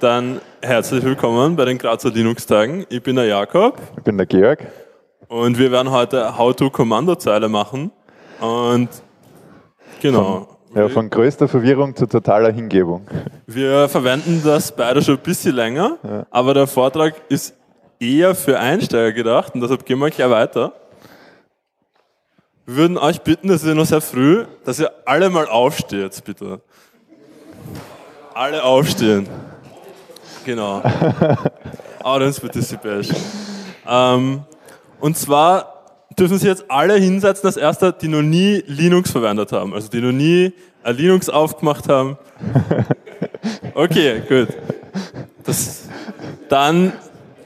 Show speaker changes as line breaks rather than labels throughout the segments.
Dann herzlich willkommen bei den Grazer Linux-Tagen. Ich bin der Jakob.
Ich bin der Georg.
Und wir werden heute How-to-Kommandozeile machen. Und genau.
Von, ja, von größter Verwirrung zu totaler Hingebung.
Wir verwenden das beide schon ein bisschen länger, ja. aber der Vortrag ist eher für Einsteiger gedacht und deshalb gehen wir gleich weiter. Wir würden euch bitten, das ist noch sehr früh, dass ihr alle mal aufsteht, bitte. Alle aufstehen. Genau. Audience Participation. Ähm, und zwar dürfen Sie jetzt alle hinsetzen, als erster, die noch nie Linux verwendet haben. Also die noch nie ein Linux aufgemacht haben. Okay, gut. Das, dann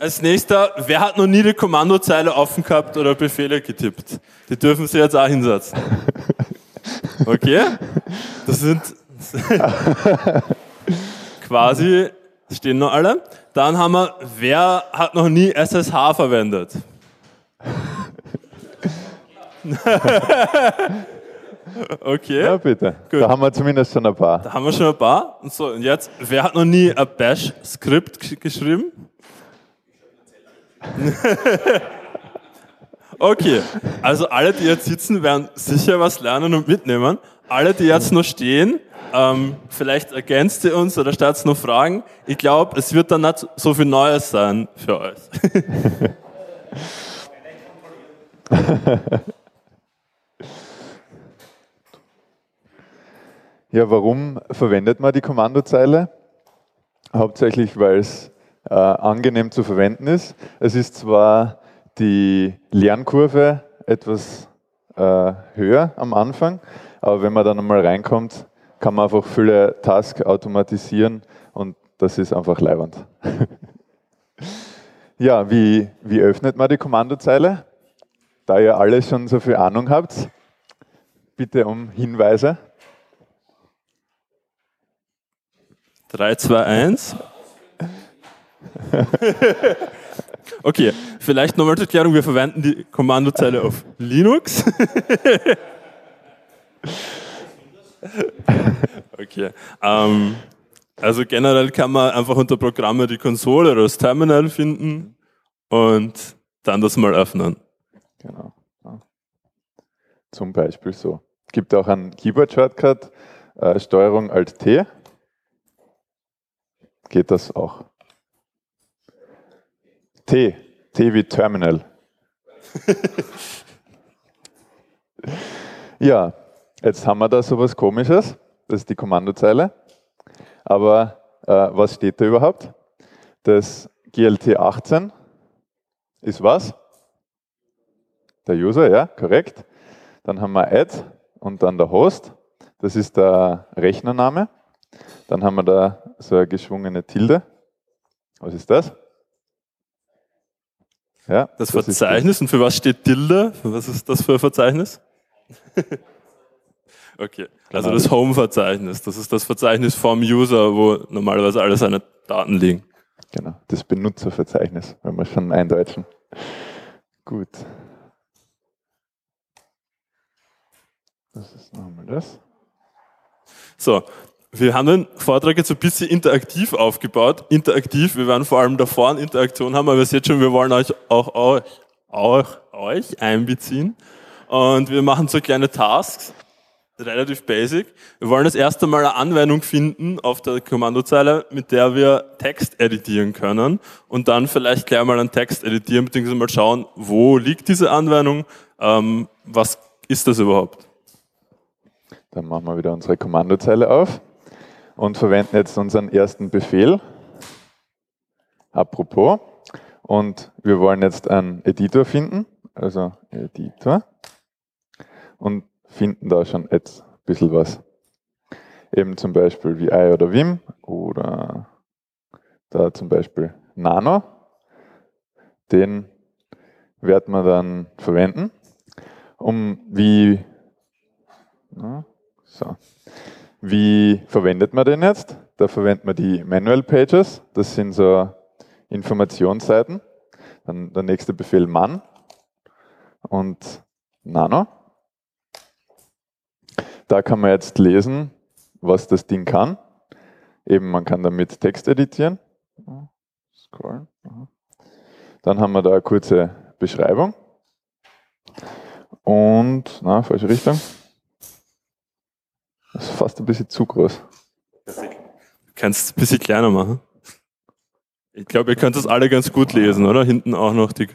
als nächster, wer hat noch nie die Kommandozeile offen gehabt oder Befehle getippt? Die dürfen Sie jetzt auch hinsetzen. Okay? Das sind quasi, stehen noch alle. Dann haben wir, wer hat noch nie SSH verwendet? okay.
Ja, bitte. Gut. Da haben wir zumindest schon ein paar.
Da haben wir schon ein paar. Und so, und jetzt, wer hat noch nie ein Bash-Skript geschrieben? okay, also alle, die jetzt sitzen, werden sicher was lernen und mitnehmen. Alle, die jetzt noch stehen, ähm, vielleicht ergänzt ihr uns oder stellt noch Fragen. Ich glaube, es wird dann nicht so viel Neues sein für euch.
ja, warum verwendet man die Kommandozeile? Hauptsächlich, weil es äh, angenehm zu verwenden ist. Es ist zwar die Lernkurve etwas äh, höher am Anfang, aber wenn man dann einmal reinkommt, kann man einfach viele Tasks automatisieren und das ist einfach leibend. ja, wie, wie öffnet man die Kommandozeile? Da ihr alle schon so viel Ahnung habt, bitte um Hinweise.
3, 2, 1. okay, vielleicht nochmal zur Erklärung, wir verwenden die Kommandozeile auf Linux. okay. Ähm, also generell kann man einfach unter Programme die Konsole oder das Terminal finden und dann das mal öffnen.
Genau. Ja. Zum Beispiel so. Es gibt auch einen Keyboard-Shortcut, äh, Steuerung Alt T. Geht das auch? T. T wie Terminal. ja, Jetzt haben wir da so was Komisches, das ist die Kommandozeile. Aber äh, was steht da überhaupt? Das GLT 18 ist was? Der User, ja, korrekt. Dann haben wir Add und dann der Host. Das ist der Rechnername. Dann haben wir da so eine geschwungene Tilde. Was ist das?
Ja, das, das Verzeichnis. Und für was steht Tilde? Was ist das für ein Verzeichnis? Okay, also das Home-Verzeichnis, das ist das Verzeichnis vom User, wo normalerweise alle seine Daten liegen.
Genau, das Benutzerverzeichnis, wenn wir schon eindeutschen. Gut.
Das ist nochmal das. So, wir haben den Vortrag jetzt ein bisschen interaktiv aufgebaut. Interaktiv, wir werden vor allem davor eine Interaktion haben, aber ihr seht schon, wir wollen euch auch, auch, auch euch einbeziehen. Und wir machen so kleine Tasks relativ basic. Wir wollen das erste Mal eine Anwendung finden auf der Kommandozeile, mit der wir Text editieren können und dann vielleicht gleich mal einen Text editieren, beziehungsweise mal schauen, wo liegt diese Anwendung, ähm, was ist das überhaupt?
Dann machen wir wieder unsere Kommandozeile auf und verwenden jetzt unseren ersten Befehl. Apropos. Und wir wollen jetzt einen Editor finden, also Editor. Und finden da schon ein bisschen was. Eben zum Beispiel wie I oder Vim oder da zum Beispiel Nano. Den werden wir dann verwenden, um wie, so, wie verwendet man den jetzt? Da verwendet man die Manual Pages, das sind so Informationsseiten. Dann der nächste Befehl man und Nano. Da kann man jetzt lesen, was das Ding kann. Eben, man kann damit Text editieren. Scrollen. Dann haben wir da eine kurze Beschreibung. Und, na, falsche Richtung. Das ist fast ein bisschen zu groß.
Du kannst es ein bisschen kleiner machen. Ich glaube, ihr könnt das alle ganz gut lesen, oder? Hinten auch noch die.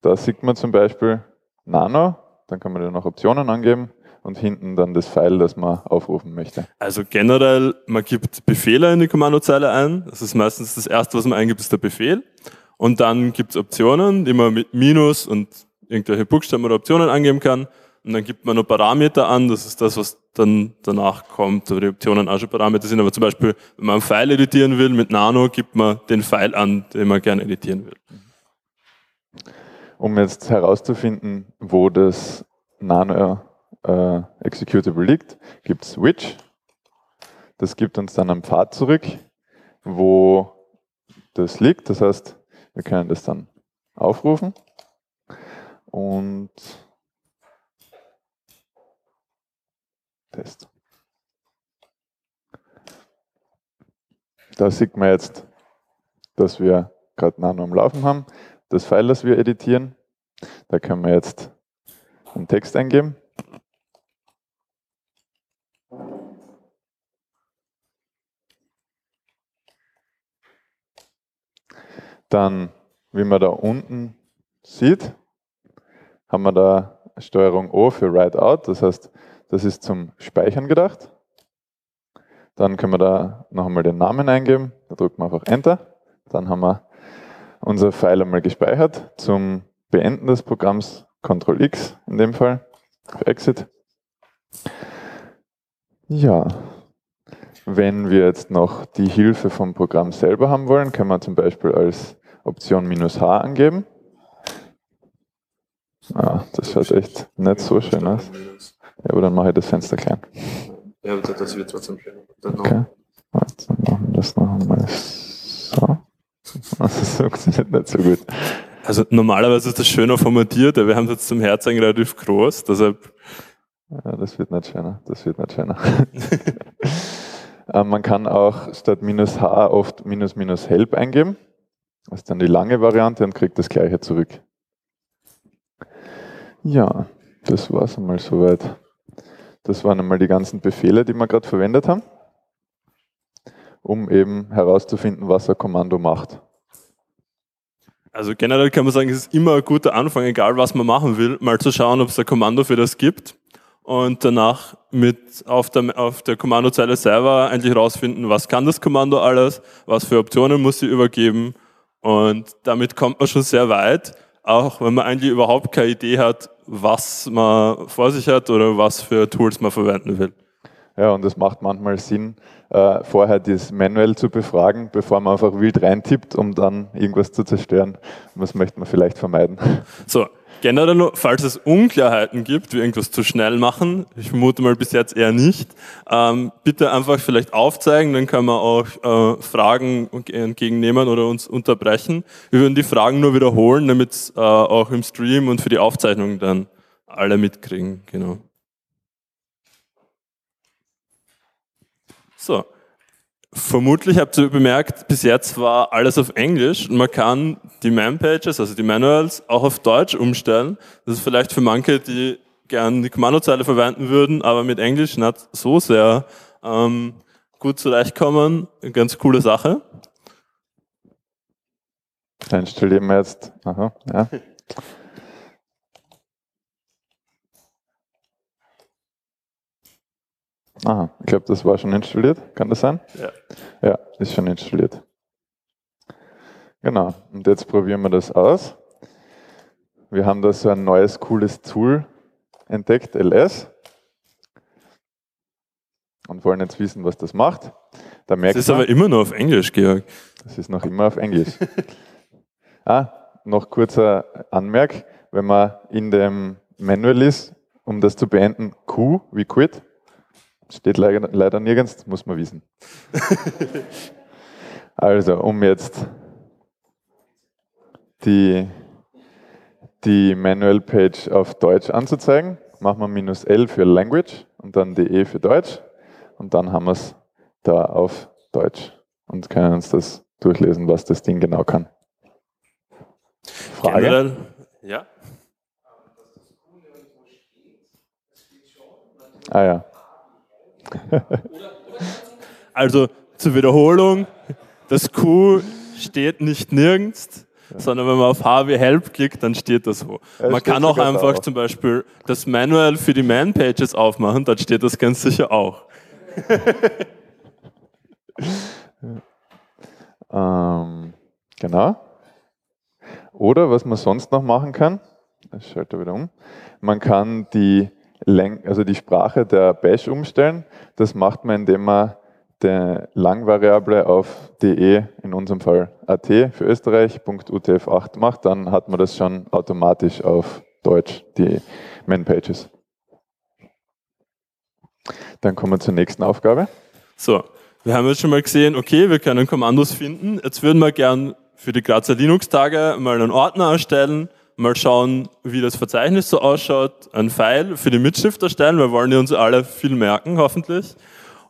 Da sieht man zum Beispiel Nano, dann kann man da noch Optionen angeben und hinten dann das File, das man aufrufen möchte.
Also generell, man gibt Befehle in die Kommandozeile ein. Das ist meistens das erste, was man eingibt, ist der Befehl. Und dann gibt es Optionen, die man mit Minus und irgendwelche Buchstaben oder Optionen angeben kann. Und dann gibt man noch Parameter an, das ist das, was dann danach kommt, oder die Optionen auch schon Parameter sind. Aber zum Beispiel, wenn man einen File editieren will mit Nano, gibt man den File an, den man gerne editieren will.
Um jetzt herauszufinden, wo das Nano äh, Executable liegt, gibt es which. Das gibt uns dann einen Pfad zurück, wo das liegt. Das heißt, wir können das dann aufrufen und Test. Da sieht man jetzt, dass wir gerade Nano am Laufen haben. Das File, das wir editieren, da können wir jetzt einen Text eingeben. Dann, wie man da unten sieht, haben wir da Steuerung O für Write Out. Das heißt, das ist zum Speichern gedacht. Dann können wir da noch einmal den Namen eingeben. Da drücken wir einfach Enter. Dann haben wir unser File einmal gespeichert. Zum Beenden des Programms Ctrl X in dem Fall, auf Exit. Ja, wenn wir jetzt noch die Hilfe vom Programm selber haben wollen, können wir zum Beispiel als Option minus H angeben. Ah, das schaut echt nicht so schön aus. Ja, aber dann mache ich das Fenster klein.
Ja, das wird trotzdem schön.
Okay. Jetzt machen wir das noch einmal so. Das funktioniert nicht so gut.
Also normalerweise ist das schöner formatiert, aber wir haben es jetzt zum Herzeigen relativ groß, deshalb.
Ja, das wird nicht schöner. Das wird nicht schöner. Ähm, man kann auch statt minus H oft minus minus help eingeben. Das ist dann die lange Variante und kriegt das gleiche zurück. Ja, das war es einmal soweit. Das waren einmal die ganzen Befehle, die wir gerade verwendet haben, um eben herauszufinden, was ein Kommando macht.
Also generell kann man sagen, es ist immer ein guter Anfang, egal was man machen will, mal zu schauen, ob es ein Kommando für das gibt und danach mit auf der, auf der Kommandozeile selber eigentlich rausfinden, was kann das Kommando alles, was für Optionen muss sie übergeben und damit kommt man schon sehr weit, auch wenn man eigentlich überhaupt keine Idee hat, was man vor sich hat oder was für Tools man verwenden will.
Ja, und es macht manchmal Sinn, äh, vorher das manuell zu befragen, bevor man einfach wild reintippt, um dann irgendwas zu zerstören. Das möchte man vielleicht vermeiden.
So, generell falls es Unklarheiten gibt, wie irgendwas zu schnell machen, ich vermute mal bis jetzt eher nicht, ähm, bitte einfach vielleicht aufzeigen, dann kann man auch äh, Fragen entgegennehmen oder uns unterbrechen. Wir würden die Fragen nur wiederholen, damit es äh, auch im Stream und für die Aufzeichnung dann alle mitkriegen. Genau. So. Vermutlich habt ihr bemerkt, bis jetzt war alles auf Englisch und man kann die Man-Pages, also die Manuals, auch auf Deutsch umstellen. Das ist vielleicht für manche, die gern die Kommandozeile verwenden würden, aber mit Englisch nicht so sehr ähm, gut zurechtkommen. Eine ganz coole Sache.
Dann installieren wir jetzt. Aha, ja. Aha, ich glaube, das war schon installiert. Kann das sein?
Ja.
Ja, ist schon installiert. Genau, und jetzt probieren wir das aus. Wir haben da so ein neues, cooles Tool entdeckt, LS. Und wollen jetzt wissen, was das macht.
Da merkt das ist man, aber immer noch auf Englisch, Georg.
Das ist noch immer auf Englisch. ah, noch kurzer Anmerk. Wenn man in dem Manual ist, um das zu beenden, Q wie quit, Steht leider, leider nirgends, muss man wissen. also, um jetzt die, die Manual Page auf Deutsch anzuzeigen, machen wir minus L für Language und dann die E für Deutsch und dann haben wir es da auf Deutsch. und können uns das durchlesen, was das Ding genau kann.
Frage? Generell, ja.
Ah ja.
Also zur Wiederholung, das Q steht nicht nirgends, sondern wenn man auf HW Help klickt, dann steht das wo. Ja, man kann auch einfach auch. zum Beispiel das Manual für die Man-Pages aufmachen, dann steht das ganz sicher auch.
ähm, genau. Oder was man sonst noch machen kann, ich schalte wieder um, man kann die, also die Sprache der Bash umstellen. Das macht man, indem man die Langvariable auf de, in unserem Fall at für Österreich, .utf8 macht, dann hat man das schon automatisch auf Deutsch, die Man-Pages. Dann kommen wir zur nächsten Aufgabe.
So, wir haben jetzt schon mal gesehen, okay, wir können Kommandos finden. Jetzt würden wir gern für die Grazer Linux-Tage mal einen Ordner erstellen, mal schauen, wie das Verzeichnis so ausschaut, ein File für die Mitschrift erstellen, wir wollen ja uns alle viel merken, hoffentlich.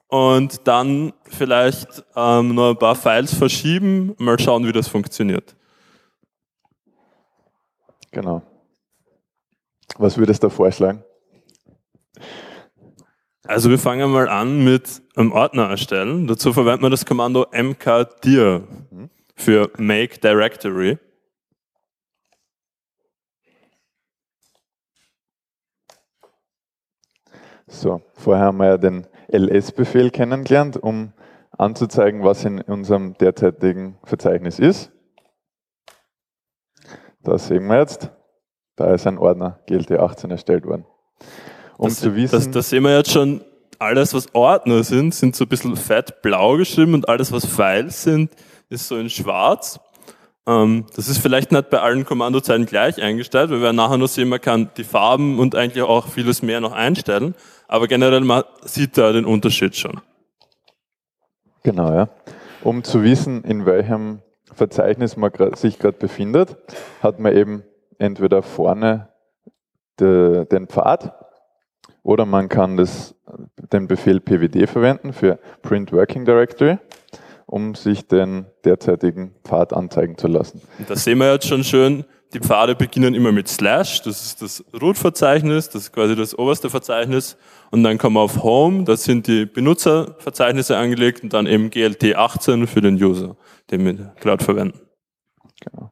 Und dann vielleicht ähm, noch ein paar Files verschieben, mal schauen, wie das funktioniert.
Genau. Was würdest du vorschlagen?
Also wir fangen mal an mit einem Ordner erstellen. Dazu verwendet man das Kommando mkdir. Mhm für Make Directory.
So, vorher haben wir ja den ls-Befehl kennengelernt, um anzuzeigen, was in unserem derzeitigen Verzeichnis ist. Da sehen wir jetzt, da ist ein Ordner GLT18 erstellt worden.
Um das, zu wissen, das, das sehen wir jetzt schon, alles was Ordner sind, sind so ein bisschen fett blau geschrieben und alles was Files sind, ist so in schwarz. Ähm, das ist vielleicht nicht bei allen Kommandozeilen gleich eingestellt, weil wir nachher noch sehen, man kann die Farben und eigentlich auch vieles mehr noch einstellen. Aber generell man sieht da den Unterschied schon.
Genau, ja. Um zu wissen, in welchem Verzeichnis man sich gerade befindet, hat man eben entweder vorne de, den Pfad oder man kann das, den Befehl pwd verwenden für Print Working Directory um sich den derzeitigen Pfad anzeigen zu lassen.
Das sehen wir jetzt schon schön. Die Pfade beginnen immer mit Slash, das ist das Root-Verzeichnis, das ist quasi das oberste Verzeichnis. Und dann kommen wir auf Home, da sind die Benutzerverzeichnisse angelegt und dann eben GLT 18 für den User, den wir gerade verwenden. Genau.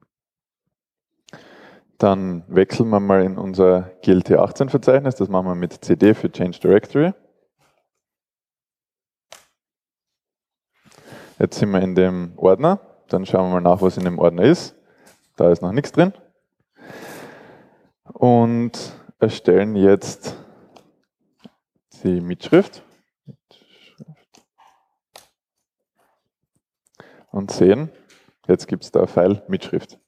Dann wechseln wir mal in unser GLT 18 Verzeichnis, das machen wir mit CD für Change Directory. Jetzt sind wir in dem Ordner. Dann schauen wir mal nach, was in dem Ordner ist. Da ist noch nichts drin. Und erstellen jetzt die Mitschrift. Und sehen, jetzt gibt es da File Mitschrift.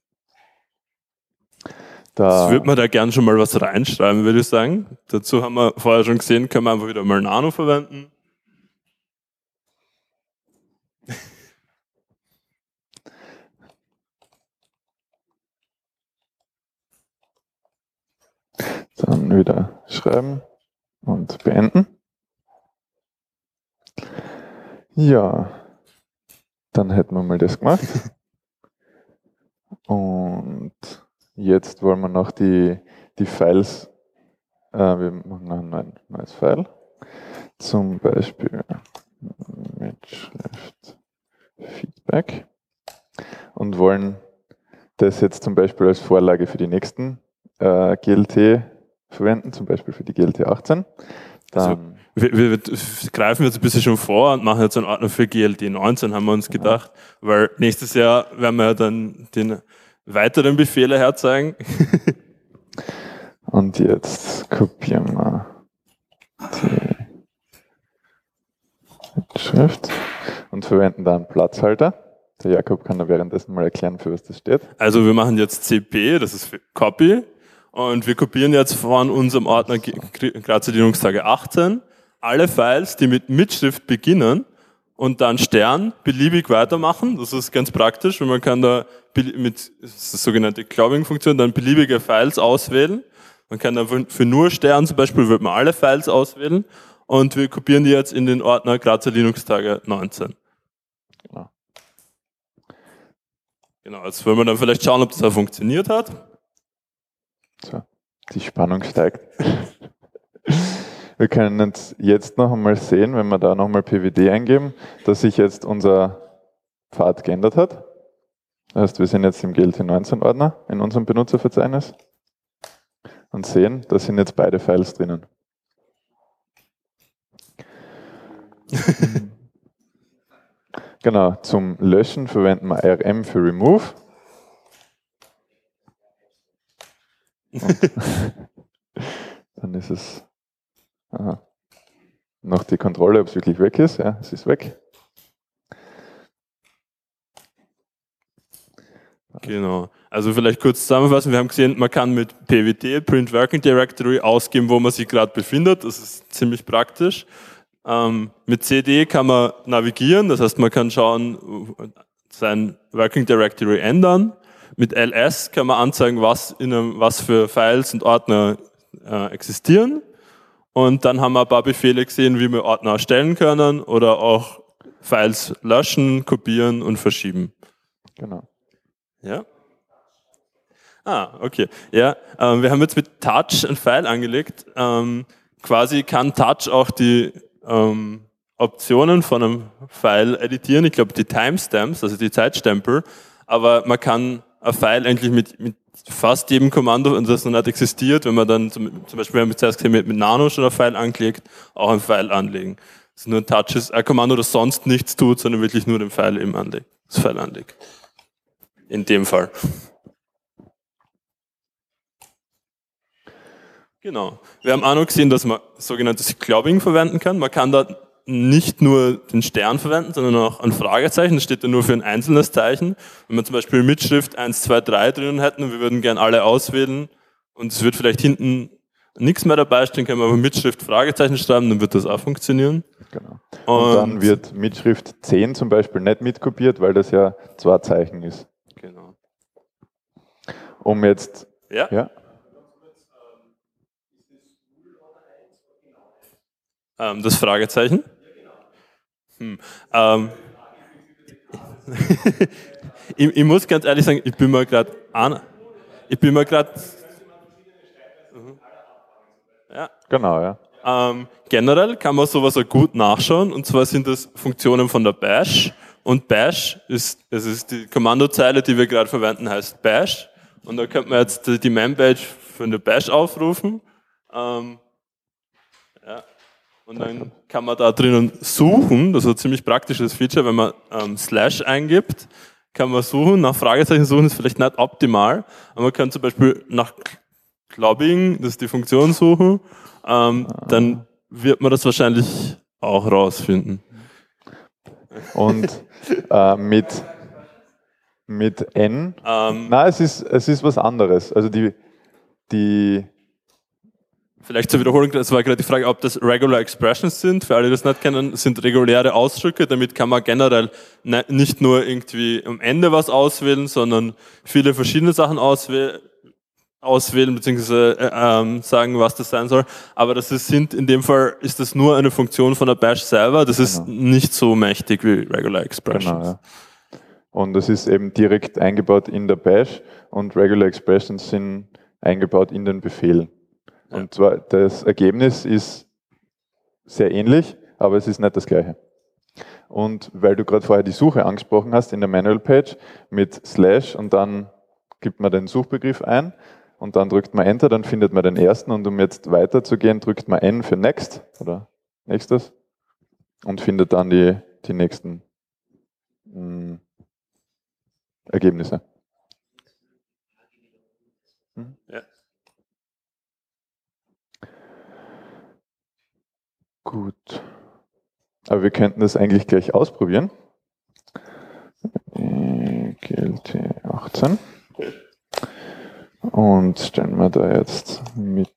Da das würde man da gern schon mal was reinschreiben, würde ich sagen. Dazu haben wir vorher schon gesehen, können wir einfach wieder mal Nano verwenden.
Dann wieder schreiben und beenden. Ja, dann hätten wir mal das gemacht. Und jetzt wollen wir noch die, die Files, äh, wir machen ein neues, neues File, zum Beispiel Mitschrift Feedback und wollen das jetzt zum Beispiel als Vorlage für die nächsten äh, GLT verwenden, zum Beispiel für die GLT 18.
Dann also, wir, wir, wir, greifen jetzt ein bisschen schon vor und machen jetzt einen Ordner für GLT 19, haben wir uns gedacht, ja. weil nächstes Jahr werden wir ja dann den weiteren Befehle herzeigen.
und jetzt kopieren wir die Schrift und verwenden da einen Platzhalter. Der Jakob kann da währenddessen mal erklären, für was das steht.
Also wir machen jetzt CP, das ist für Copy, und wir kopieren jetzt von unserem Ordner Grazer Linux-Tage 18 alle Files, die mit Mitschrift beginnen und dann Stern beliebig weitermachen. Das ist ganz praktisch, weil man kann da mit das ist sogenannte Clubbing-Funktion dann beliebige Files auswählen. Man kann dann für nur Stern zum Beispiel wird man alle Files auswählen und wir kopieren die jetzt in den Ordner Grazer Linux-Tage 19. Genau, jetzt wollen wir dann vielleicht schauen, ob das auch funktioniert hat.
So, die Spannung steigt. Wir können jetzt noch einmal sehen, wenn wir da nochmal PWD eingeben, dass sich jetzt unser Pfad geändert hat. Das heißt, wir sind jetzt im GLT19-Ordner in unserem Benutzerverzeichnis und sehen, da sind jetzt beide Files drinnen. genau, zum Löschen verwenden wir rm für remove. dann ist es aha, noch die Kontrolle, ob es wirklich weg ist. Ja, es ist weg.
Genau. Also vielleicht kurz zusammenfassen. Wir haben gesehen, man kann mit PWD, Print Working Directory, ausgeben, wo man sich gerade befindet. Das ist ziemlich praktisch. Ähm, mit CD kann man navigieren, das heißt, man kann schauen, sein Working Directory ändern. Mit ls kann man anzeigen, was, in einem, was für Files und Ordner äh, existieren. Und dann haben wir ein paar Befehle gesehen, wie wir Ordner erstellen können oder auch Files löschen, kopieren und verschieben.
Genau.
Ja. Ah, okay. Ja, ähm, wir haben jetzt mit Touch ein File angelegt. Ähm, quasi kann Touch auch die ähm, Optionen von einem File editieren. Ich glaube, die Timestamps, also die Zeitstempel. Aber man kann ein File eigentlich mit, mit fast jedem Kommando, und das noch nicht existiert, wenn man dann zum, zum Beispiel, gesehen, mit, mit Nano schon ein File anklickt, auch ein File anlegen. Das ist nur ein Touch, ist ein Kommando, das sonst nichts tut, sondern wirklich nur den File eben anlegt, das File anlegt in dem Fall. Genau. Wir haben auch noch gesehen, dass man sogenanntes Clubbing verwenden kann. Man kann da nicht nur den Stern verwenden, sondern auch ein Fragezeichen. Das steht da nur für ein einzelnes Zeichen. Wenn wir zum Beispiel Mitschrift 1, 2, 3 drinnen hätten und wir würden gern alle auswählen und es wird vielleicht hinten nichts mehr dabei stehen, können wir aber Mitschrift Fragezeichen schreiben, dann wird das auch funktionieren.
Genau. Und, und dann wird Mitschrift 10 zum Beispiel nicht mitkopiert, weil das ja zwei Zeichen ist.
Genau.
Um jetzt.
Ja?
ja?
Ähm, das Fragezeichen? Hm. Ähm, ich, ich, muss ganz ehrlich sagen, ich bin mal gerade an. Ich bin mal gerade. Mhm. Ja.
Genau, ja.
Ähm, generell kann man sowas auch gut nachschauen und zwar sind das Funktionen von der Bash und Bash ist, das ist die Kommandozeile, die wir gerade verwenden, heißt Bash. Und da könnte man jetzt die Man-Badge für eine Bash aufrufen. Ähm. Und dann kann man da drinnen suchen. Das ist ein ziemlich praktisches Feature, wenn man ähm, Slash eingibt, kann man suchen. Nach Fragezeichen suchen ist vielleicht nicht optimal, aber man kann zum Beispiel nach Clubbing, das ist die Funktion suchen, ähm, dann wird man das wahrscheinlich auch rausfinden.
Und äh, mit, mit N, ähm, nein, es ist, es ist was anderes. Also die, die
Vielleicht zur Wiederholung, das war gerade die Frage, ob das Regular Expressions sind. Für alle, die das nicht kennen, sind reguläre Ausdrücke. Damit kann man generell ne, nicht nur irgendwie am Ende was auswählen, sondern viele verschiedene Sachen auswählen auswählen bzw. Äh, ähm, sagen, was das sein soll. Aber das ist, sind in dem Fall ist das nur eine Funktion von der Bash selber. Das ist genau. nicht so mächtig wie Regular Expressions. Genau, ja.
Und das ist eben direkt eingebaut in der Bash und Regular Expressions sind eingebaut in den Befehl. Und zwar das Ergebnis ist sehr ähnlich, aber es ist nicht das gleiche. Und weil du gerade vorher die Suche angesprochen hast in der Manual Page mit Slash und dann gibt man den Suchbegriff ein und dann drückt man Enter, dann findet man den ersten und um jetzt weiterzugehen, drückt man N für Next oder nächstes und findet dann die, die nächsten mh, hm, Ergebnisse. Gut. Aber wir könnten das eigentlich gleich ausprobieren. GLT 18. Und stellen wir da jetzt mit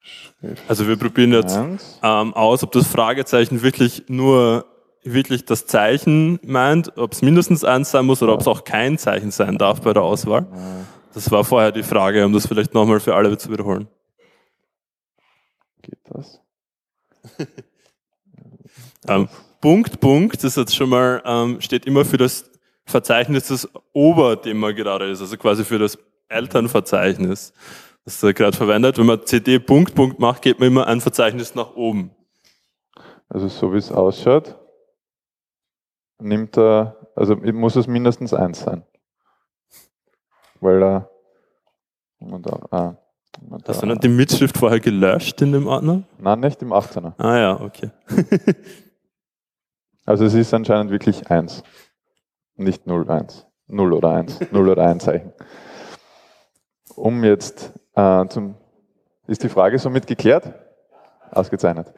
Schrift. Also wir probieren jetzt ähm, aus, ob das Fragezeichen wirklich nur wirklich das Zeichen meint, ob es mindestens eins sein muss oder ob es auch kein Zeichen sein darf bei der Auswahl. Das war vorher die Frage, um das vielleicht nochmal für alle zu wiederholen.
Geht das?
ähm, Punkt, Punkt, das jetzt schon mal, ähm, steht immer für das Verzeichnis, das ober dem man gerade ist, also quasi für das Elternverzeichnis, das er gerade verwendet. Wenn man cd Punkt Punkt macht, geht man immer ein Verzeichnis nach oben.
Also so wie es ausschaut, nimmt er, also muss es mindestens eins sein. Weil er,
da, ah, Hast du dann die Mitschrift vorher gelöscht in dem Ordner?
Nein, nicht im 18er.
Ah ja, okay.
also es ist anscheinend wirklich 1. Nicht 0, 1. 0 oder 1. 0 oder 1 Zeichen. Um jetzt äh, zum. Ist die Frage somit geklärt? Ausgezeichnet.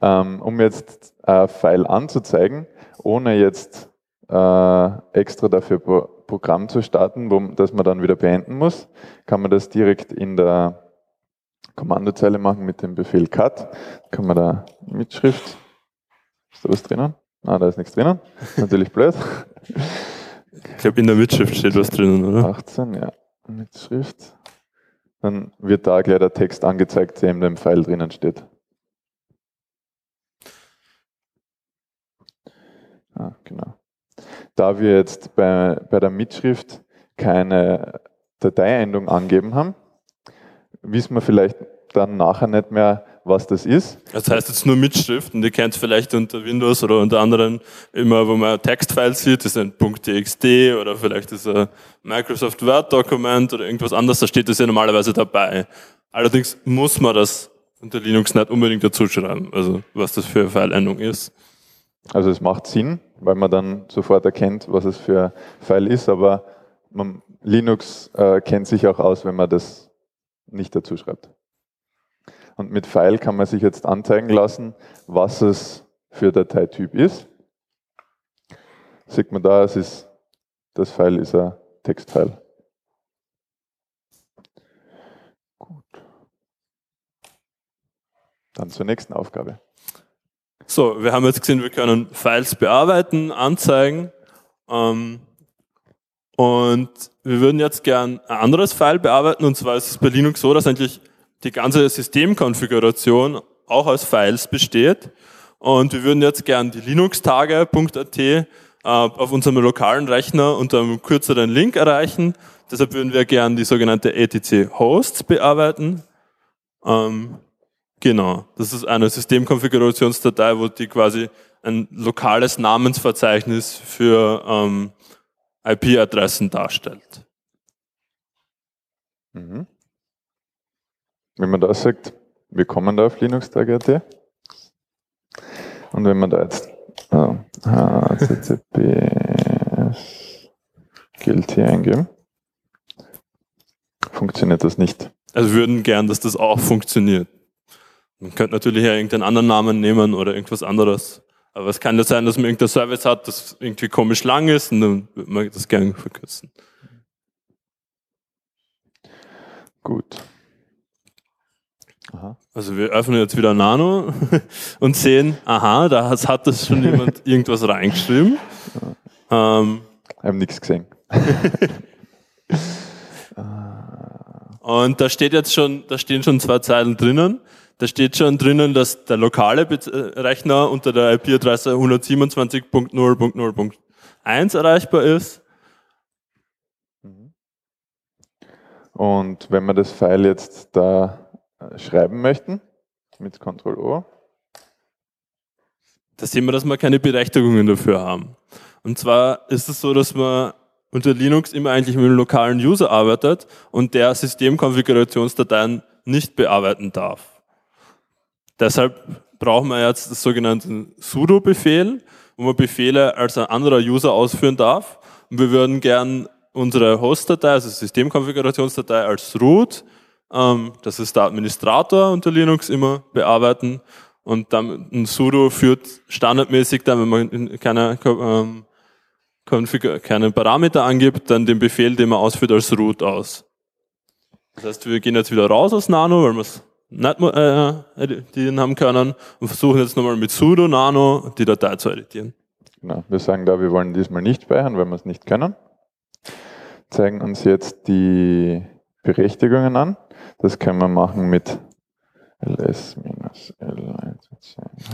Ähm, um jetzt ein File anzuzeigen, ohne jetzt äh, extra dafür Programm zu starten, wo, das man dann wieder beenden muss, kann man das direkt in der Kommandozeile machen mit dem Befehl cut. Kann man da Mitschrift. Ist da was drinnen? Ah, da ist nichts drinnen. Natürlich blöd.
Ich glaube, in der Mitschrift steht was drinnen, oder?
18, ja. Mitschrift. Dann wird da gleich der Text angezeigt, der in dem Pfeil drinnen steht. Ah, genau. Da wir jetzt bei, bei der Mitschrift keine Dateiendung angeben haben, wissen wir vielleicht dann nachher nicht mehr, was das ist.
Das heißt jetzt nur Mitschrift und ihr kennt vielleicht unter Windows oder unter anderem immer, wo man Textfiles sieht, das ist ein .txt oder vielleicht ist ein Microsoft Word Dokument oder irgendwas anderes, da steht das ja normalerweise dabei. Allerdings muss man das unter Linux nicht unbedingt dazu schreiben, also was das für eine File-Endung ist.
Also es macht Sinn, weil man dann sofort erkennt, was es für File ist, aber man, Linux äh, kennt sich auch aus, wenn man das nicht dazu schreibt. Und mit File kann man sich jetzt anzeigen lassen, was es für Dateityp ist. Sieht man da, es ist, das File ist ein Textfile. Gut. Dann zur nächsten Aufgabe.
So, wir haben jetzt gesehen, wir können Files bearbeiten, anzeigen. Ähm, und wir würden jetzt gern ein anderes File bearbeiten. Und zwar ist es bei Linux so, dass eigentlich die ganze Systemkonfiguration auch aus Files besteht. Und wir würden jetzt gern die linuxtage.at äh, auf unserem lokalen Rechner unter einem kürzeren Link erreichen. Deshalb würden wir gern die sogenannte etc Hosts bearbeiten. Ähm, Genau, das ist eine Systemkonfigurationsdatei, wo die quasi ein lokales Namensverzeichnis für ähm, IP-Adressen darstellt.
Mhm. Wenn man da sagt, wir kommen da auf Linux.at und wenn man da jetzt oh, https gilt hier eingeben, funktioniert das nicht.
Also würden gern, dass das auch funktioniert. Man könnte natürlich ja irgendeinen anderen Namen nehmen oder irgendwas anderes. Aber es kann ja sein, dass man irgendein Service hat, das irgendwie komisch lang ist und dann würde man das gerne verkürzen.
Gut.
Aha. Also wir öffnen jetzt wieder Nano und sehen, aha, da hat das schon jemand irgendwas reingeschrieben.
Ähm, ich habe nichts gesehen.
und da steht jetzt schon, da stehen schon zwei Zeilen drinnen. Da steht schon drinnen, dass der lokale äh, Rechner unter der IP-Adresse 127.0.0.1 erreichbar ist.
Und wenn wir das File jetzt da äh, schreiben möchten, mit Ctrl O,
da sehen wir, dass wir keine Berechtigungen dafür haben. Und zwar ist es so, dass man unter Linux immer eigentlich mit einem lokalen User arbeitet und der Systemkonfigurationsdateien nicht bearbeiten darf. Deshalb brauchen wir jetzt das sogenannte sudo-Befehl, wo man Befehle als ein anderer User ausführen darf. Und wir würden gern unsere Host-Datei, also Systemkonfigurationsdatei als root, ähm, das ist der Administrator unter Linux immer, bearbeiten. Und dann ein sudo führt standardmäßig dann, wenn man keine, ähm, keine Parameter angibt, dann den Befehl, den man ausführt, als root aus. Das heißt, wir gehen jetzt wieder raus aus Nano, weil wir es nicht äh, editieren haben können und versuchen jetzt nochmal mit sudo nano die Datei zu editieren.
Genau. Wir sagen da, wir wollen diesmal nicht speichern, weil wir es nicht können. Zeigen uns jetzt die Berechtigungen an. Das können wir machen mit ls l.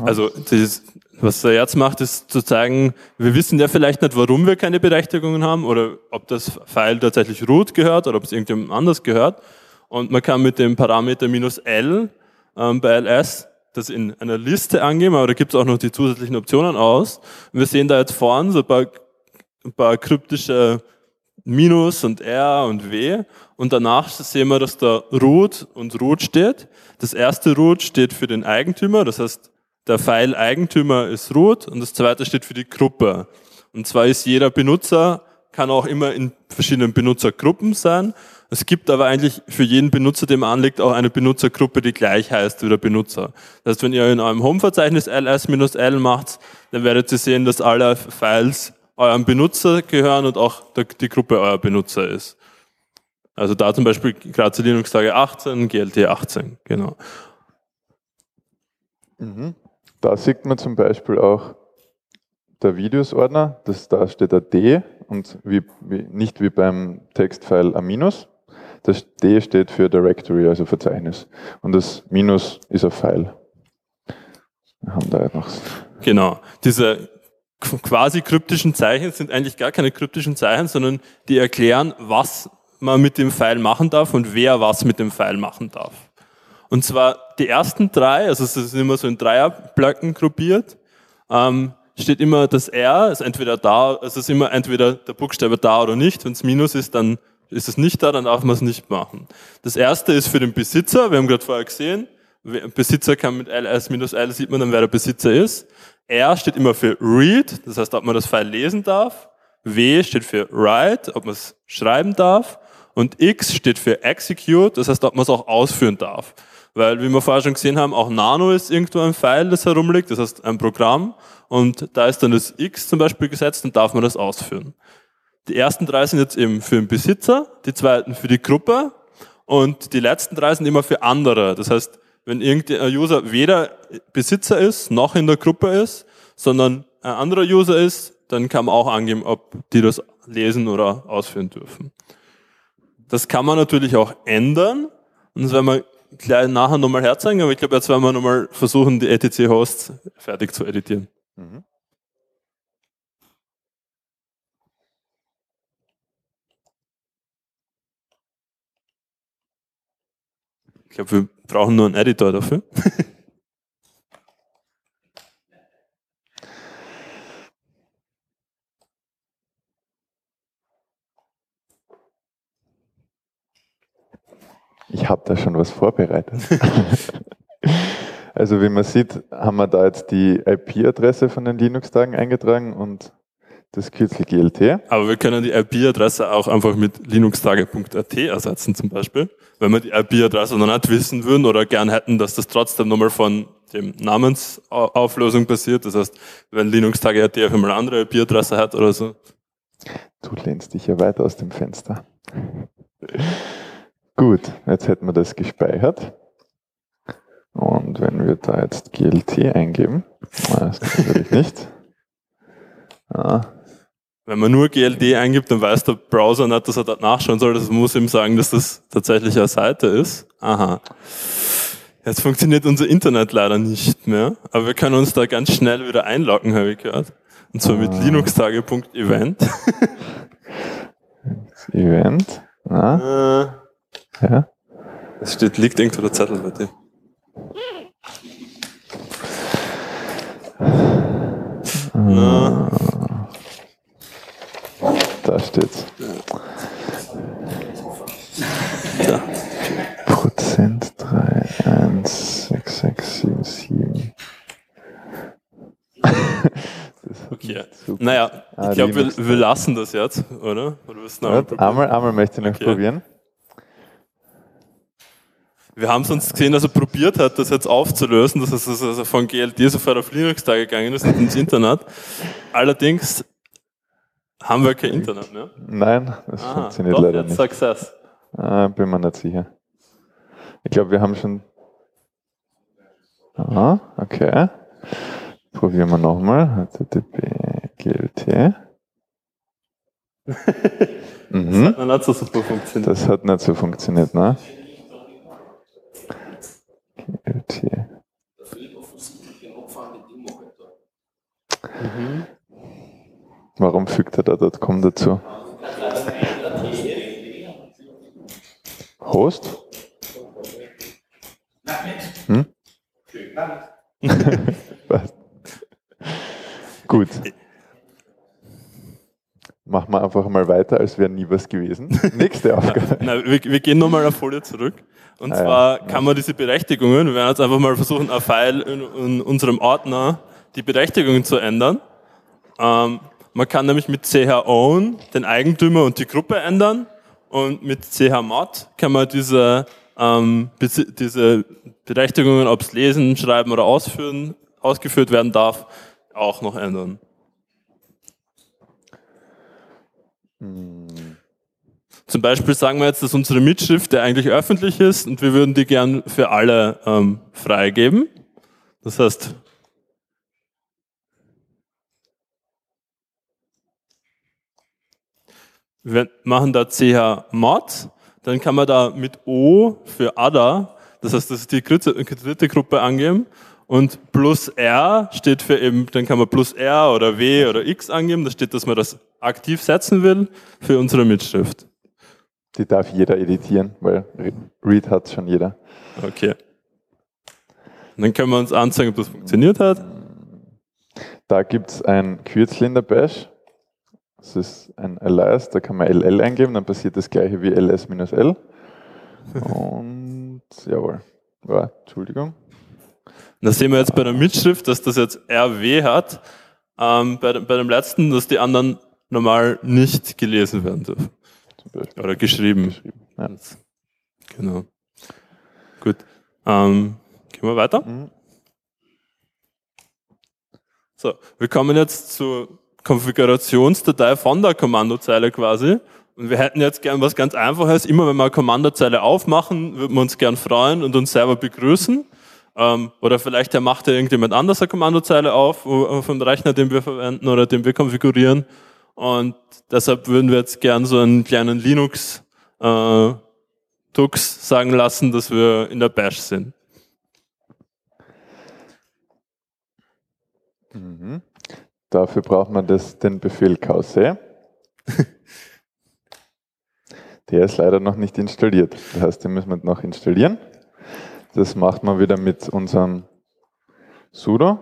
Also dieses, was er jetzt macht, ist zu zeigen, wir wissen ja vielleicht nicht, warum wir keine Berechtigungen haben oder ob das File tatsächlich root gehört oder ob es irgendjemand anders gehört. Und man kann mit dem Parameter minus L ähm, bei ls das in einer Liste angeben, aber da gibt es auch noch die zusätzlichen Optionen aus. Und wir sehen da jetzt vorne so ein paar, ein paar kryptische Minus und R und W und danach sehen wir, dass da root und root steht. Das erste root steht für den Eigentümer, das heißt, der File Eigentümer ist root und das zweite steht für die Gruppe. Und zwar ist jeder Benutzer, kann auch immer in verschiedenen Benutzergruppen sein. Es gibt aber eigentlich für jeden Benutzer, den man anlegt, auch eine Benutzergruppe, die gleich heißt wie der Benutzer. Das heißt, wenn ihr in eurem Home-Verzeichnis ls-l macht, dann werdet ihr sehen, dass alle Files eurem Benutzer gehören und auch die Gruppe euer Benutzer ist. Also da zum Beispiel gerade zu Linux Tage 18, GLT 18, genau.
Mhm. Da sieht man zum Beispiel auch der Videos-Ordner, da steht ein D und wie, wie, nicht wie beim Textfile ein Minus. Das D steht für Directory, also Verzeichnis. Und das Minus ist ein File. Wir haben da noch.
Genau. Diese quasi kryptischen Zeichen sind eigentlich gar keine kryptischen Zeichen, sondern die erklären, was man mit dem Pfeil machen darf und wer was mit dem Pfeil machen darf. Und zwar die ersten drei, also es ist immer so in Dreierblöcken gruppiert, ähm, steht immer das R, ist entweder da, also es ist immer entweder der Buchstabe da oder nicht. Wenn es Minus ist, dann ist es nicht da, dann darf man es nicht machen. Das erste ist für den Besitzer, wir haben gerade vorher gesehen, Besitzer kann mit ls minus l sieht man dann, wer der Besitzer ist. R steht immer für read, das heißt, ob man das File lesen darf. W steht für write, ob man es schreiben darf. Und X steht für execute, das heißt, ob man es auch ausführen darf. Weil, wie wir vorher schon gesehen haben, auch Nano ist irgendwo ein File, das herumliegt, das heißt ein Programm. Und da ist dann das X zum Beispiel gesetzt, dann darf man das ausführen. Die ersten drei sind jetzt eben für den Besitzer, die zweiten für die Gruppe und die letzten drei sind immer für andere. Das heißt, wenn irgendein User weder Besitzer ist, noch in der Gruppe ist, sondern ein anderer User ist, dann kann man auch angeben, ob die das lesen oder ausführen dürfen. Das kann man natürlich auch ändern. Und das werden wir gleich nachher nochmal herzeigen, aber ich glaube, jetzt werden wir nochmal versuchen, die etc-Hosts fertig zu editieren. Mhm. Ich glaube, wir brauchen nur einen Editor dafür.
Ich habe da schon was vorbereitet. also wie man sieht, haben wir da jetzt die IP-Adresse von den Linux-Tagen eingetragen und das Kürzel GLT.
Aber wir können die IP-Adresse auch einfach mit linuxtage.at ersetzen zum Beispiel. Wenn wir die IP-Adresse noch nicht wissen würden oder gern hätten, dass das trotzdem nochmal von dem Namensauflösung passiert. Das heißt, wenn Linux-Tage.at auf einmal eine andere IP-Adresse hat oder so.
Du lehnst dich ja weiter aus dem Fenster. Gut, jetzt hätten wir das gespeichert. Und wenn wir da jetzt GLT eingeben, das natürlich nicht.
Ah, wenn man nur GLD eingibt, dann weiß der Browser nicht, dass er dort nachschauen soll. Das muss ihm sagen, dass das tatsächlich eine Seite ist. Aha. Jetzt funktioniert unser Internet leider nicht mehr, aber wir können uns da ganz schnell wieder einloggen, habe ich gehört. Und zwar mit ah. linuxtage.event.
Event. Ah.
Äh, ja. Es steht, liegt irgendwo der Zettel bei dir.
Da steht's. Ja. Prozent 31667.
Okay. Naja, ich ah, glaube, wir, wir, lassen das jetzt, oder? oder
einmal, einmal möchte ich noch okay. probieren.
Wir haben sonst gesehen, dass er probiert hat, das jetzt aufzulösen, dass es also von GLD sofort auf Linux da gegangen ist und ins Internet. Allerdings haben wir kein Internet mehr?
Nein, das Aha, funktioniert leider nicht. Success. Ah, bin mir nicht sicher. Ich glaube, wir haben schon. Ah, okay. Probieren wir nochmal. HTTP GLT.
mhm. Das hat nicht so super funktioniert.
Das hat nicht so funktioniert, ne? GLT. GLT. Warum fügt er da .com dazu? Host? Hm? Gut. Machen wir einfach mal weiter, als wäre nie was gewesen. Nächste Aufgabe.
Na, wir, wir, gehen nochmal eine Folie zurück. Und ah, zwar ja. kann man diese Berechtigungen, wir werden jetzt einfach mal versuchen, ein File in, in unserem Ordner die Berechtigungen zu ändern. Ähm, man kann nämlich mit chown den Eigentümer und die Gruppe ändern und mit chmod kann man diese, ähm, diese Berechtigungen, ob es lesen, schreiben oder ausführen, ausgeführt werden darf, auch noch ändern. Hm. Zum Beispiel sagen wir jetzt, dass unsere Mitschrift, der eigentlich öffentlich ist, und wir würden die gern für alle ähm, freigeben. Das heißt, wir machen da chmod, dann kann man da mit O für other, das heißt, das ist die dritte Gruppe angeben und plus R steht für eben, dann kann man plus R oder W oder X angeben, da steht, dass man das aktiv setzen will für unsere Mitschrift.
Die darf jeder editieren, weil Read hat schon jeder.
Okay. Und dann können wir uns anzeigen, ob das funktioniert hat.
Da gibt es ein Kürzel in der Bash, das ist ein Alias, da kann man LL eingeben, dann passiert das gleiche wie ls-l. Und jawohl. Ja, Entschuldigung.
Da sehen wir jetzt bei der Mitschrift, dass das jetzt RW hat. Ähm, bei, bei, dem letzten, dass die anderen normal nicht gelesen werden dürfen. Oder geschrieben. geschrieben ja. Genau. Gut. Ähm, gehen wir weiter. Mhm. So, wir kommen jetzt zu Konfigurationsdatei von der Kommandozeile quasi. Und wir hätten jetzt gern was ganz Einfaches. Immer wenn wir eine Kommandozeile aufmachen, würden wir uns gern freuen und uns selber begrüßen. Ähm, oder vielleicht ja macht ja irgendjemand anders eine Kommandozeile auf vom Rechner, den wir verwenden oder den wir konfigurieren. Und deshalb würden wir jetzt gern so einen kleinen Linux äh, Tux sagen lassen, dass wir in der Bash sind.
Mhm. Dafür braucht man das, den Befehl kause. Der ist leider noch nicht installiert. Das heißt, den müssen wir noch installieren. Das macht man wieder mit unserem sudo.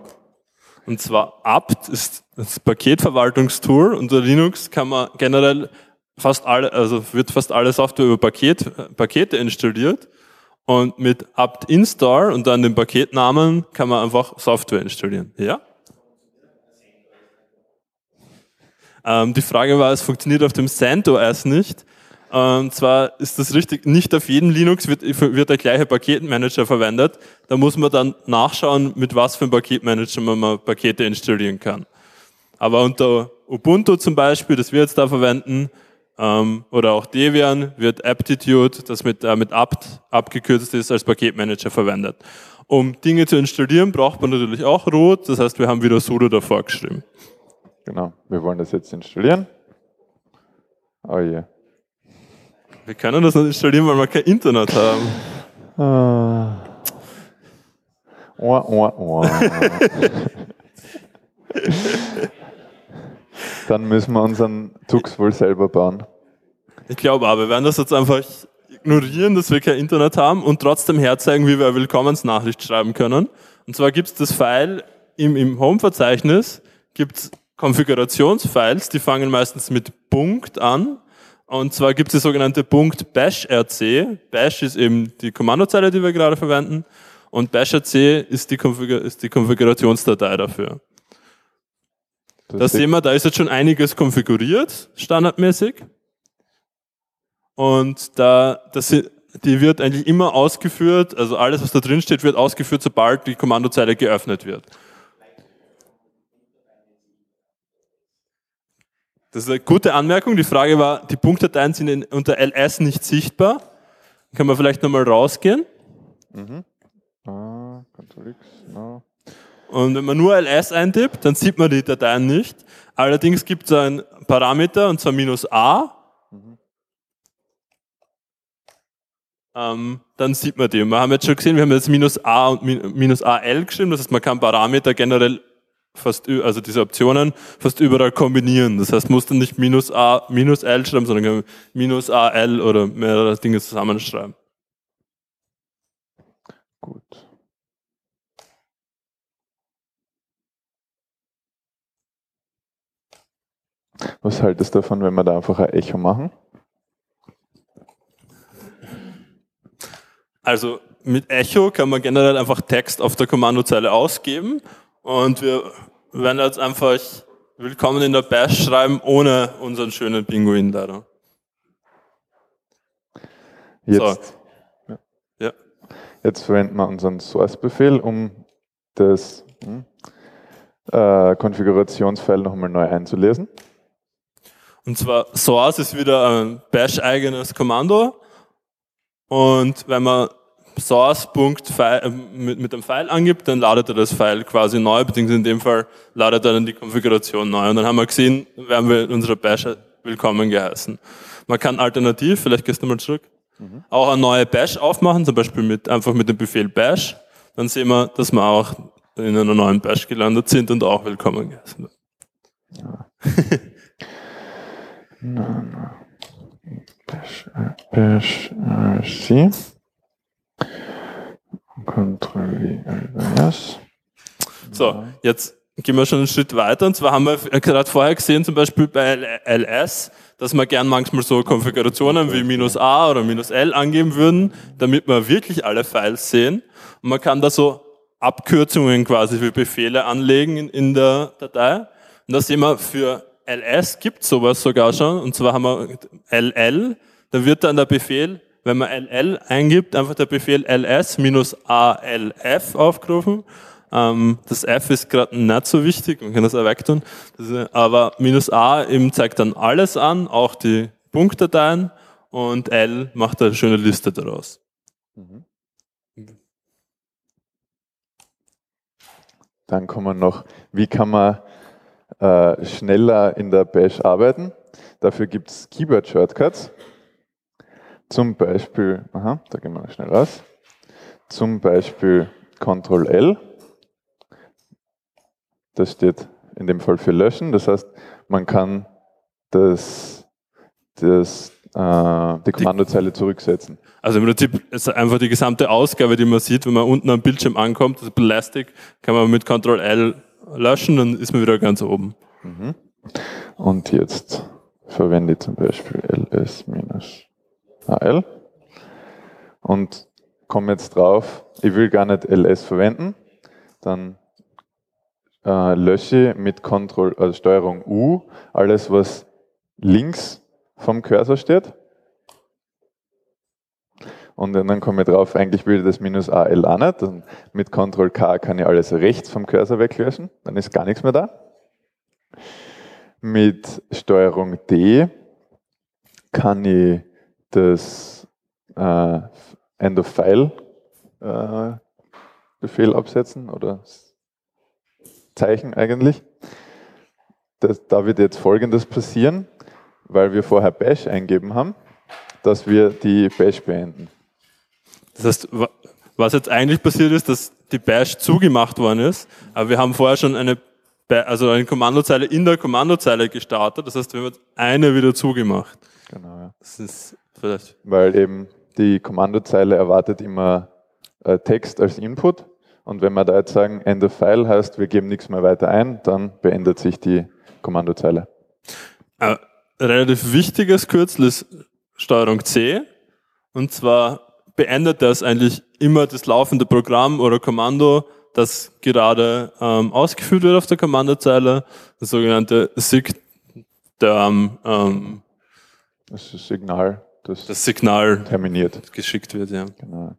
Und zwar apt ist das Paketverwaltungstool. Unter Linux kann man generell fast alle, also wird fast alle Software über Paket, Pakete installiert. Und mit apt install und dann den Paketnamen kann man einfach Software installieren. Ja? Ähm, die Frage war, es funktioniert auf dem CentOS nicht. Und zwar ist das richtig, nicht auf jedem Linux wird, wird der gleiche Paketmanager verwendet. Da muss man dann nachschauen, mit was für einem Paketmanager man Pakete installieren kann. Aber unter Ubuntu zum Beispiel, das wir jetzt da verwenden, ähm, oder auch Debian, wird Aptitude, das mit, äh, mit apt abgekürzt ist, als Paketmanager verwendet. Um Dinge zu installieren, braucht man natürlich auch root, das heißt, wir haben wieder sudo davor geschrieben.
Genau, wir wollen das jetzt installieren. Oh je. Yeah.
Wir können das nicht installieren, weil wir kein Internet haben. Ah.
Oh, oh, oh. Dann müssen wir unseren Tux wohl selber bauen.
Ich glaube aber, wir werden das jetzt einfach ignorieren, dass wir kein Internet haben und trotzdem herzeigen, wie wir eine Willkommensnachricht schreiben können. Und zwar gibt es das File im, im Home-Verzeichnis, gibt es Konfigurationsfiles, die fangen meistens mit Punkt an. Und zwar gibt es die sogenannte Punkt bash-rc. Bash ist eben die Kommandozeile, die wir gerade verwenden. Und bash-rc ist die, Konfigur ist die Konfigurationsdatei dafür. Das da sehen wir, da ist jetzt schon einiges konfiguriert, standardmäßig. Und da, das, die wird eigentlich immer ausgeführt, also alles, was da drin steht, wird ausgeführt, sobald die Kommandozeile geöffnet wird. Das ist eine gute Anmerkung. Die Frage war, die Punktdateien sind unter ls nicht sichtbar. Können wir vielleicht nochmal rausgehen? Mhm. Ah, no. Und wenn man nur ls eintippt, dann sieht man die Dateien nicht. Allerdings gibt es einen Parameter, und zwar minus a. Mhm. ähm, dann sieht man die. Wir haben jetzt schon gesehen, wir haben jetzt minus a und minus al geschrieben, das heißt, man kann Parameter generell fast, also diese Optionen fast überall kombinieren. Das heißt, man muss dann nicht minus a, minus l schreiben, sondern minus al oder mehrere Dinge zusammenschreiben.
Gut. Was haltest du davon, wenn wir da einfach ein Echo machen?
Also mit Echo kann man generell einfach Text auf der Kommandozeile ausgeben und wir werden jetzt einfach Willkommen in der Bash schreiben ohne unseren schönen Pinguin leider.
Jetzt, so. ja. Jetzt verwenden wir unseren Source-Befehl, um das hm, äh, Konfigurationsfile nochmal neu einzulesen.
Und zwar Source ist wieder ein Bash-eigenes Kommando. Und wenn man source.file äh, mit, mit dem File angibt, dann ladet er das File quasi neu, beziehungsweise in dem Fall ladet er dann die Konfiguration neu. Und dann haben wir gesehen, werden wir in unserer Bash willkommen geheißen. Man kann alternativ, vielleicht gehst du mal zurück, mhm. auch eine neue Bash aufmachen, zum Beispiel mit, einfach mit dem Befehl Bash. Dann sehen wir, dass wir auch in einer neuen Bash gelandet sind und auch willkommen geheißen werden. Ja.
no, no. Bash, bash, C. Ctrl S.
So, jetzt gehen wir schon einen Schritt weiter. Und zwar haben wir gerade vorher gesehen, zum Beispiel bei ls, dass wir gern manchmal so Konfigurationen wie minus a oder minus l angeben würden, damit wir wirklich alle Files sehen. Und man kann da so Abkürzungen quasi für Befehle anlegen in, in der Datei. Und da sehen wir für ls gibt sowas sogar schon. Und zwar haben wir ll, da wird dann der Befehl wenn man ll eingibt, einfach der Befehl ls minus alf aufgerufen. Ähm, das f ist gerade nicht so wichtig, man kann das auch wegtun. aber minus a eben zeigt dann alles an, auch die Punktdateien und l macht eine schöne Liste daraus. Mhm.
Dann kommen noch, wie kann man äh, schneller in der Bash arbeiten? Dafür gibt es Keyboard-Shortcuts. Zum Beispiel, aha, da gehen wir schnell raus. Zum Beispiel Ctrl L. Das steht in dem Fall für löschen. Das heißt, man kann das, das, äh, die Kommandozeile zurücksetzen.
Also im Prinzip ist einfach die gesamte Ausgabe, die man sieht, wenn man unten am Bildschirm ankommt, das Plastik, kann man mit Ctrl L löschen, dann ist man wieder ganz oben. Mhm.
Und jetzt verwende ich zum Beispiel ls- AL und komme jetzt drauf, ich will gar nicht ls verwenden, dann äh, lösche mit Control, also Steuerung U alles, was links vom Cursor steht. Und dann komme ich drauf, eigentlich will ich das minus AL auch nicht. Und mit Ctrl K kann ich alles rechts vom Cursor weglöschen, dann ist gar nichts mehr da. Mit Steuerung D kann ich das äh, End of File äh, Befehl absetzen oder Zeichen eigentlich. Das, da wird jetzt folgendes passieren, weil wir vorher Bash eingeben haben, dass wir die Bash beenden.
Das heißt, was jetzt eigentlich passiert ist, dass die Bash zugemacht worden ist, aber wir haben vorher schon eine, also eine Kommandozeile in der Kommandozeile gestartet. Das heißt, wir haben jetzt eine wieder zugemacht.
Genau, ja.
Das ist
Vielleicht. Weil eben die Kommandozeile erwartet immer äh, Text als Input. Und wenn wir da jetzt sagen, End of File heißt, wir geben nichts mehr weiter ein, dann beendet sich die Kommandozeile.
Ein relativ wichtiges Kürzel ist Steuerung C. Und zwar beendet das eigentlich immer das laufende Programm oder Kommando, das gerade ähm, ausgeführt wird auf der Kommandozeile, das sogenannte SIG, der ähm,
das ist Signal
das, das Signal
terminiert.
geschickt wird. Ja.
Genau.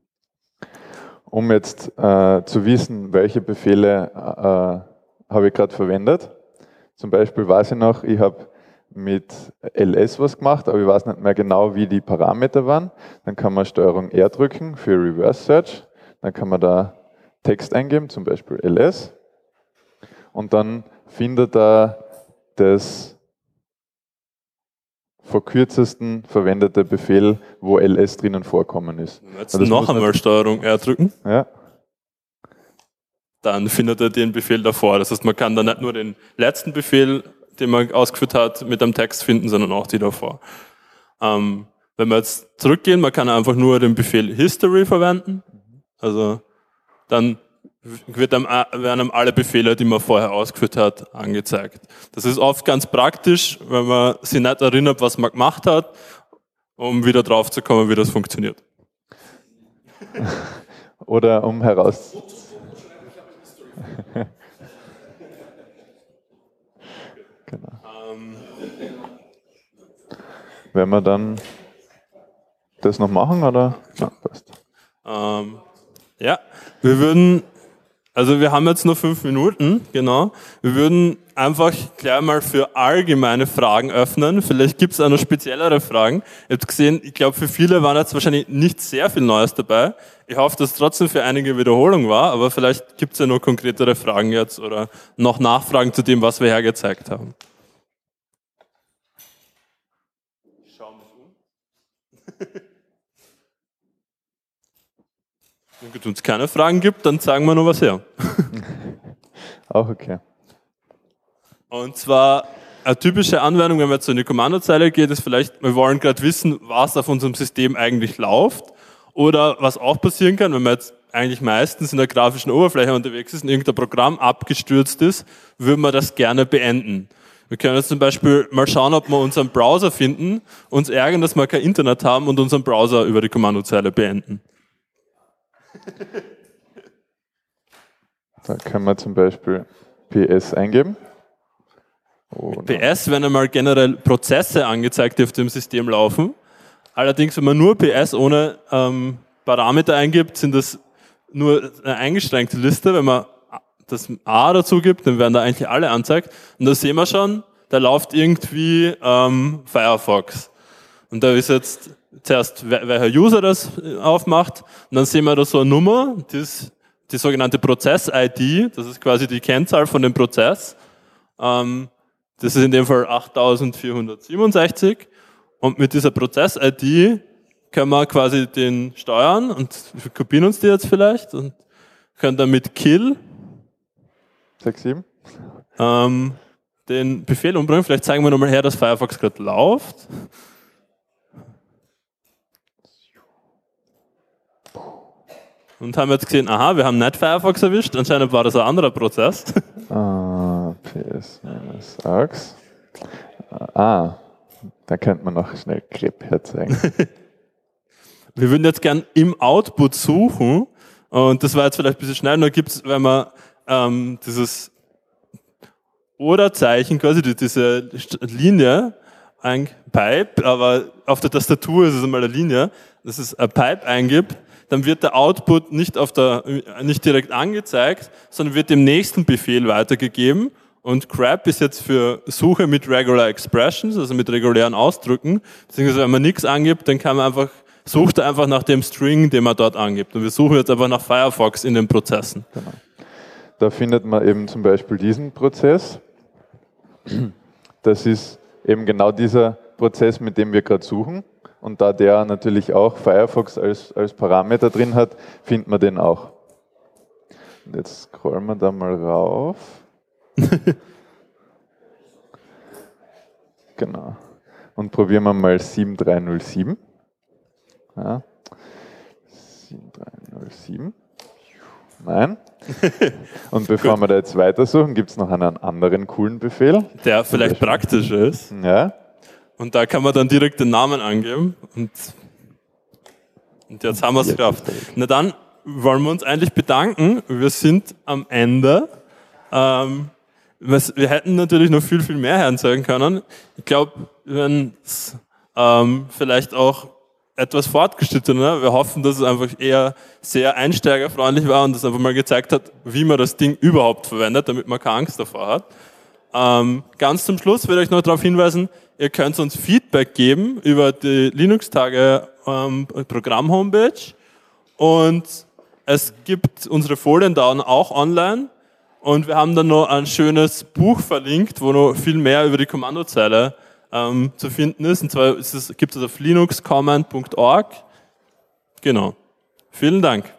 Um jetzt äh, zu wissen, welche Befehle äh, habe ich gerade verwendet. Zum Beispiel weiß ich noch, ich habe mit ls was gemacht, aber ich weiß nicht mehr genau, wie die Parameter waren. Dann kann man Steuerung R drücken für Reverse Search. Dann kann man da Text eingeben, zum Beispiel ls. Und dann findet er das verkürztesten verwendete Befehl, wo ls drinnen vorkommen ist.
Jetzt noch einmal Steuerung R drücken.
Ja.
Dann findet er den Befehl davor. Das heißt, man kann dann nicht nur den letzten Befehl, den man ausgeführt hat, mit einem Text finden, sondern auch die davor. Ähm, wenn wir jetzt zurückgehen, man kann einfach nur den Befehl History verwenden. Also dann wird einem, werden alle Befehle, die man vorher ausgeführt hat, angezeigt. Das ist oft ganz praktisch, wenn man sich nicht erinnert, was man gemacht hat, um wieder drauf zu kommen, wie das funktioniert.
Oder um heraus. genau. Wenn wir dann das noch machen, oder?
Ja, passt. Ähm, ja, wir würden also wir haben jetzt nur fünf Minuten, genau. Wir würden einfach gleich mal für allgemeine Fragen öffnen. Vielleicht gibt es auch noch speziellere Fragen. Ihr habt gesehen, ich glaube für viele war jetzt wahrscheinlich nicht sehr viel Neues dabei. Ich hoffe, dass es trotzdem für einige Wiederholung war, aber vielleicht gibt es ja noch konkretere Fragen jetzt oder noch Nachfragen zu dem, was wir hergezeigt haben. Schauen wir um. Wenn es keine Fragen gibt, dann zeigen wir noch was her.
Auch okay.
Und zwar eine typische Anwendung, wenn man jetzt so in die Kommandozeile geht, ist vielleicht, wir wollen gerade wissen, was auf unserem System eigentlich läuft. Oder was auch passieren kann, wenn man jetzt eigentlich meistens in der grafischen Oberfläche unterwegs ist und irgendein Programm abgestürzt ist, würde man das gerne beenden. Wir können jetzt zum Beispiel mal schauen, ob wir unseren Browser finden, uns ärgern, dass wir kein Internet haben und unseren Browser über die Kommandozeile beenden.
Da können wir zum Beispiel PS eingeben.
PS werden einmal generell Prozesse angezeigt, die auf dem System laufen. Allerdings, wenn man nur PS ohne ähm, Parameter eingibt, sind das nur eine eingeschränkte Liste. Wenn man das A dazu gibt, dann werden da eigentlich alle anzeigt. Und da sehen wir schon, da läuft irgendwie ähm, Firefox. Und da ist jetzt zuerst, welcher User das äh, aufmacht. Und dann sehen wir da so eine Nummer, die ist die sogenannte Prozess-ID. Das ist quasi die Kennzahl von dem Prozess. Ähm, das ist in dem Fall 8467. Und mit dieser Prozess-ID können wir quasi den steuern und wir kopieren uns die jetzt vielleicht und können dann mit kill
6, 7.
Ähm, den Befehl umbringen. Vielleicht zeigen wir nochmal her, dass Firefox gerade läuft. Und haben jetzt gesehen, aha, wir haben nicht Firefox erwischt, anscheinend war das ein anderer Prozess.
Ah, ps-ax. Ah, da könnte man noch schnell grep herzeigen.
wir würden jetzt gern im Output suchen und das war jetzt vielleicht ein bisschen schnell, nur gibt es, wenn man ähm, dieses Oder-Zeichen, quasi diese Linie, ein Pipe, aber auf der Tastatur ist es einmal eine Linie, das ist ein Pipe eingibt, dann wird der Output nicht, auf der, nicht direkt angezeigt, sondern wird dem nächsten Befehl weitergegeben. Und grep ist jetzt für Suche mit Regular Expressions, also mit regulären Ausdrücken. Beziehungsweise wenn man nichts angibt, dann kann man einfach, sucht er einfach nach dem String, den man dort angibt. Und wir suchen jetzt einfach nach Firefox in den Prozessen. Genau.
Da findet man eben zum Beispiel diesen Prozess. Das ist eben genau dieser Prozess, mit dem wir gerade suchen. Und da der natürlich auch Firefox als, als Parameter drin hat, findet man den auch. Und jetzt scrollen wir da mal rauf. genau. Und probieren wir mal 7307. Ja. 7307. Nein. Und bevor wir da jetzt weitersuchen, gibt es noch einen anderen coolen Befehl.
Der vielleicht praktischer ist.
Ja.
Und da kann man dann direkt den Namen angeben und, und jetzt haben wir es geschafft. Na dann wollen wir uns eigentlich bedanken. Wir sind am Ende. Ähm, wir hätten natürlich noch viel, viel mehr heranzeigen können. Ich glaube, wenn es ähm, vielleicht auch etwas fortgeschrittener. Wir hoffen, dass es einfach eher sehr einsteigerfreundlich war und das einfach mal gezeigt hat, wie man das Ding überhaupt verwendet, damit man keine Angst davor hat. Ähm, ganz zum Schluss will ich noch darauf hinweisen, Ihr könnt uns Feedback geben über die Linux-Tage ähm, Programm-Homepage. Und es gibt unsere Folien da auch online. Und wir haben dann noch ein schönes Buch verlinkt, wo noch viel mehr über die Kommandozeile ähm, zu finden ist. Und zwar gibt es auf linuxcommand.org. Genau. Vielen Dank.